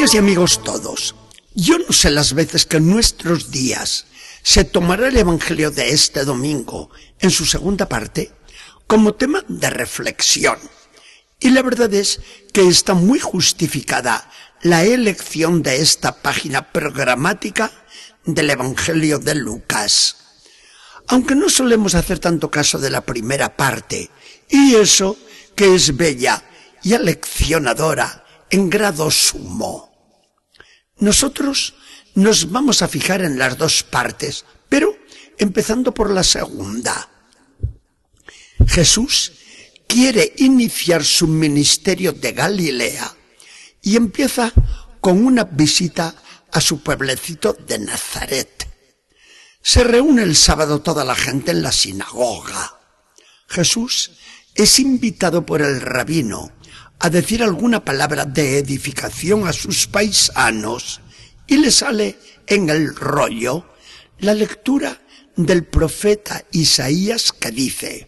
Amigas y amigos todos, yo no sé las veces que en nuestros días se tomará el Evangelio de este domingo en su segunda parte como tema de reflexión. Y la verdad es que está muy justificada la elección de esta página programática del Evangelio de Lucas. Aunque no solemos hacer tanto caso de la primera parte, y eso que es bella y aleccionadora en grado sumo. Nosotros nos vamos a fijar en las dos partes, pero empezando por la segunda. Jesús quiere iniciar su ministerio de Galilea y empieza con una visita a su pueblecito de Nazaret. Se reúne el sábado toda la gente en la sinagoga. Jesús es invitado por el rabino a decir alguna palabra de edificación a sus paisanos y le sale en el rollo la lectura del profeta Isaías que dice,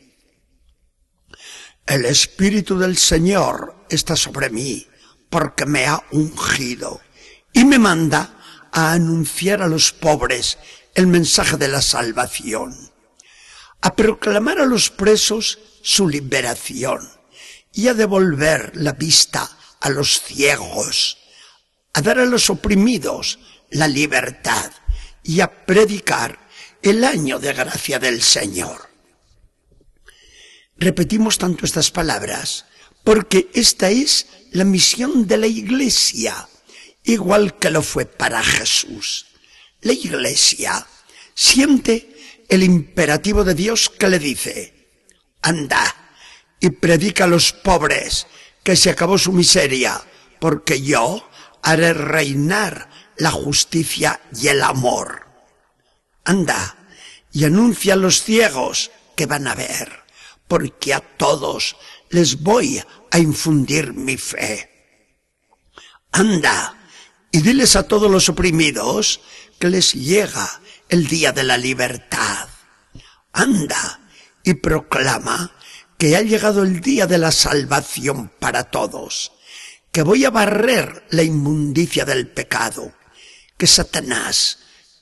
El Espíritu del Señor está sobre mí porque me ha ungido y me manda a anunciar a los pobres el mensaje de la salvación, a proclamar a los presos su liberación y a devolver la vista a los ciegos, a dar a los oprimidos la libertad y a predicar el año de gracia del Señor. Repetimos tanto estas palabras porque esta es la misión de la Iglesia, igual que lo fue para Jesús. La Iglesia siente el imperativo de Dios que le dice, anda, y predica a los pobres que se acabó su miseria, porque yo haré reinar la justicia y el amor. Anda y anuncia a los ciegos que van a ver, porque a todos les voy a infundir mi fe. Anda y diles a todos los oprimidos que les llega el día de la libertad. Anda y proclama que ha llegado el día de la salvación para todos, que voy a barrer la inmundicia del pecado, que Satanás,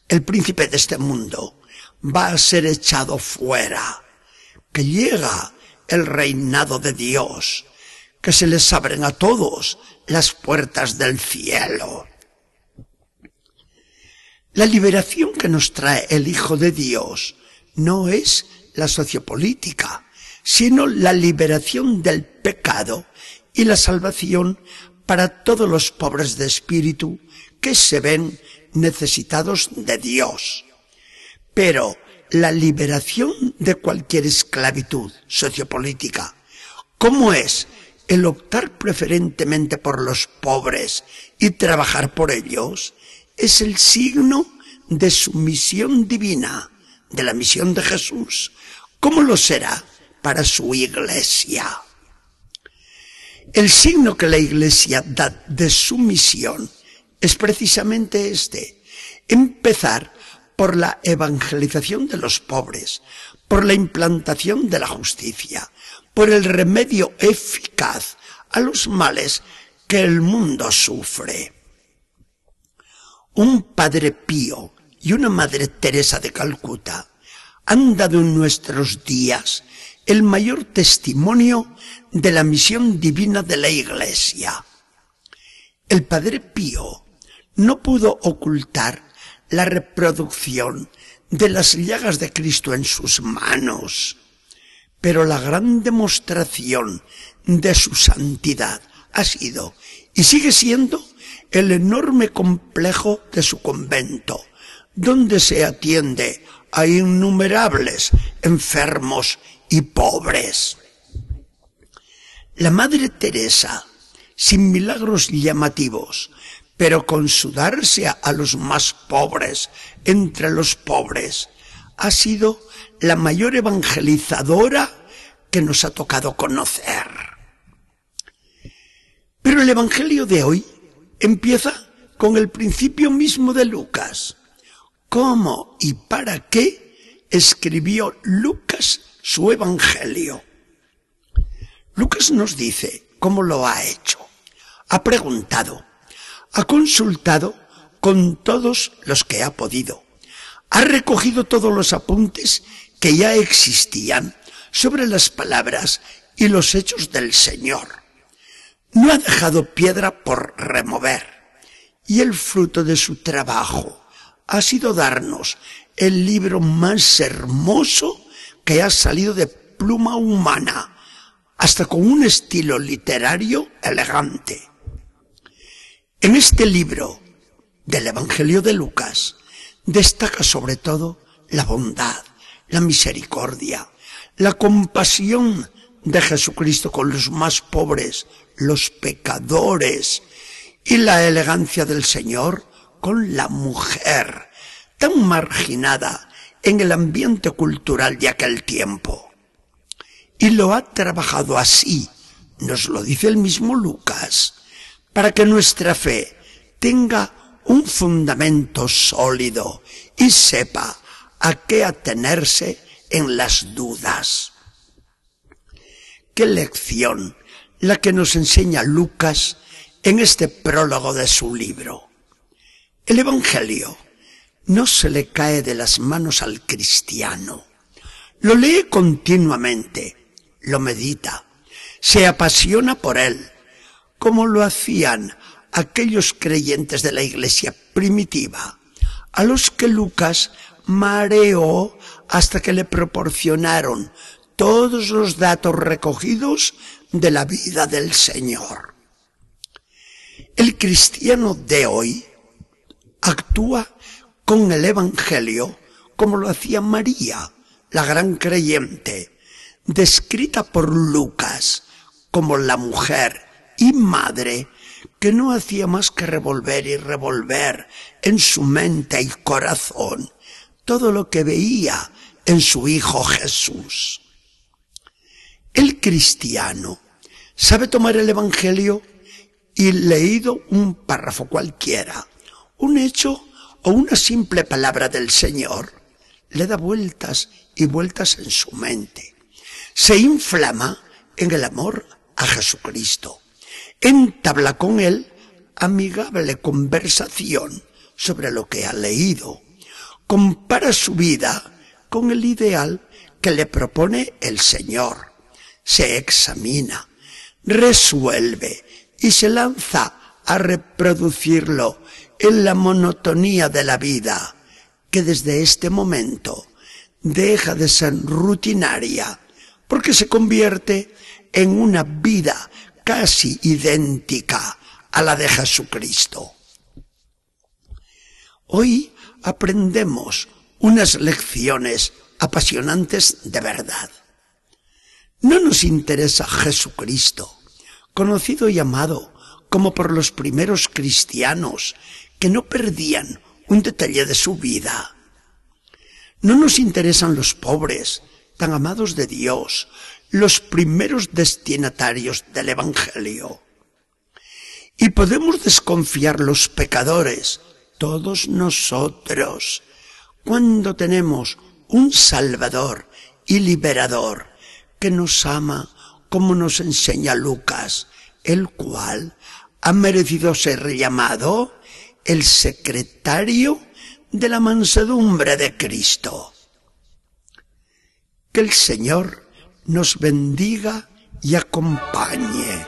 el príncipe de este mundo, va a ser echado fuera, que llega el reinado de Dios, que se les abren a todos las puertas del cielo. La liberación que nos trae el Hijo de Dios no es la sociopolítica, sino la liberación del pecado y la salvación para todos los pobres de espíritu que se ven necesitados de Dios. Pero la liberación de cualquier esclavitud sociopolítica, como es el optar preferentemente por los pobres y trabajar por ellos, es el signo de su misión divina, de la misión de Jesús. ¿Cómo lo será? Para su iglesia. El signo que la iglesia da de su misión es precisamente este, empezar por la evangelización de los pobres, por la implantación de la justicia, por el remedio eficaz a los males que el mundo sufre. Un padre pío y una madre Teresa de Calcuta han dado en nuestros días el mayor testimonio de la misión divina de la Iglesia. El Padre Pío no pudo ocultar la reproducción de las llagas de Cristo en sus manos, pero la gran demostración de su santidad ha sido y sigue siendo el enorme complejo de su convento, donde se atiende a innumerables enfermos y pobres. La Madre Teresa, sin milagros llamativos, pero con su darse a los más pobres entre los pobres, ha sido la mayor evangelizadora que nos ha tocado conocer. Pero el Evangelio de hoy empieza con el principio mismo de Lucas. ¿Cómo y para qué escribió Lucas su evangelio. Lucas nos dice cómo lo ha hecho. Ha preguntado, Ha consultado con todos los que ha podido. Ha recogido todos los apuntes que ya existían sobre las palabras y los hechos del Señor. No ha dejado piedra por remover. Y el fruto de su trabajo ha sido darnos el libro más hermoso que ha salido de pluma humana, hasta con un estilo literario elegante. En este libro del Evangelio de Lucas destaca sobre todo la bondad, la misericordia, la compasión de Jesucristo con los más pobres, los pecadores, y la elegancia del Señor con la mujer, tan marginada en el ambiente cultural de aquel tiempo. Y lo ha trabajado así, nos lo dice el mismo Lucas, para que nuestra fe tenga un fundamento sólido y sepa a qué atenerse en las dudas. Qué lección la que nos enseña Lucas en este prólogo de su libro. El Evangelio no se le cae de las manos al cristiano. Lo lee continuamente, lo medita, se apasiona por él, como lo hacían aquellos creyentes de la iglesia primitiva, a los que Lucas mareó hasta que le proporcionaron todos los datos recogidos de la vida del Señor. El cristiano de hoy actúa con el Evangelio como lo hacía María, la gran creyente, descrita por Lucas como la mujer y madre que no hacía más que revolver y revolver en su mente y corazón todo lo que veía en su Hijo Jesús. El cristiano sabe tomar el Evangelio y leído un párrafo cualquiera, un hecho o una simple palabra del Señor, le da vueltas y vueltas en su mente. Se inflama en el amor a Jesucristo. Entabla con él amigable conversación sobre lo que ha leído. Compara su vida con el ideal que le propone el Señor se examina, resuelve y se lanza a reproducirlo en la monotonía de la vida, que desde este momento deja de ser rutinaria, porque se convierte en una vida casi idéntica a la de Jesucristo. Hoy aprendemos unas lecciones apasionantes de verdad. No nos interesa Jesucristo, conocido y amado como por los primeros cristianos que no perdían un detalle de su vida. No nos interesan los pobres, tan amados de Dios, los primeros destinatarios del Evangelio. Y podemos desconfiar los pecadores, todos nosotros, cuando tenemos un Salvador y Liberador que nos ama como nos enseña Lucas, el cual ha merecido ser llamado el secretario de la mansedumbre de Cristo. Que el Señor nos bendiga y acompañe.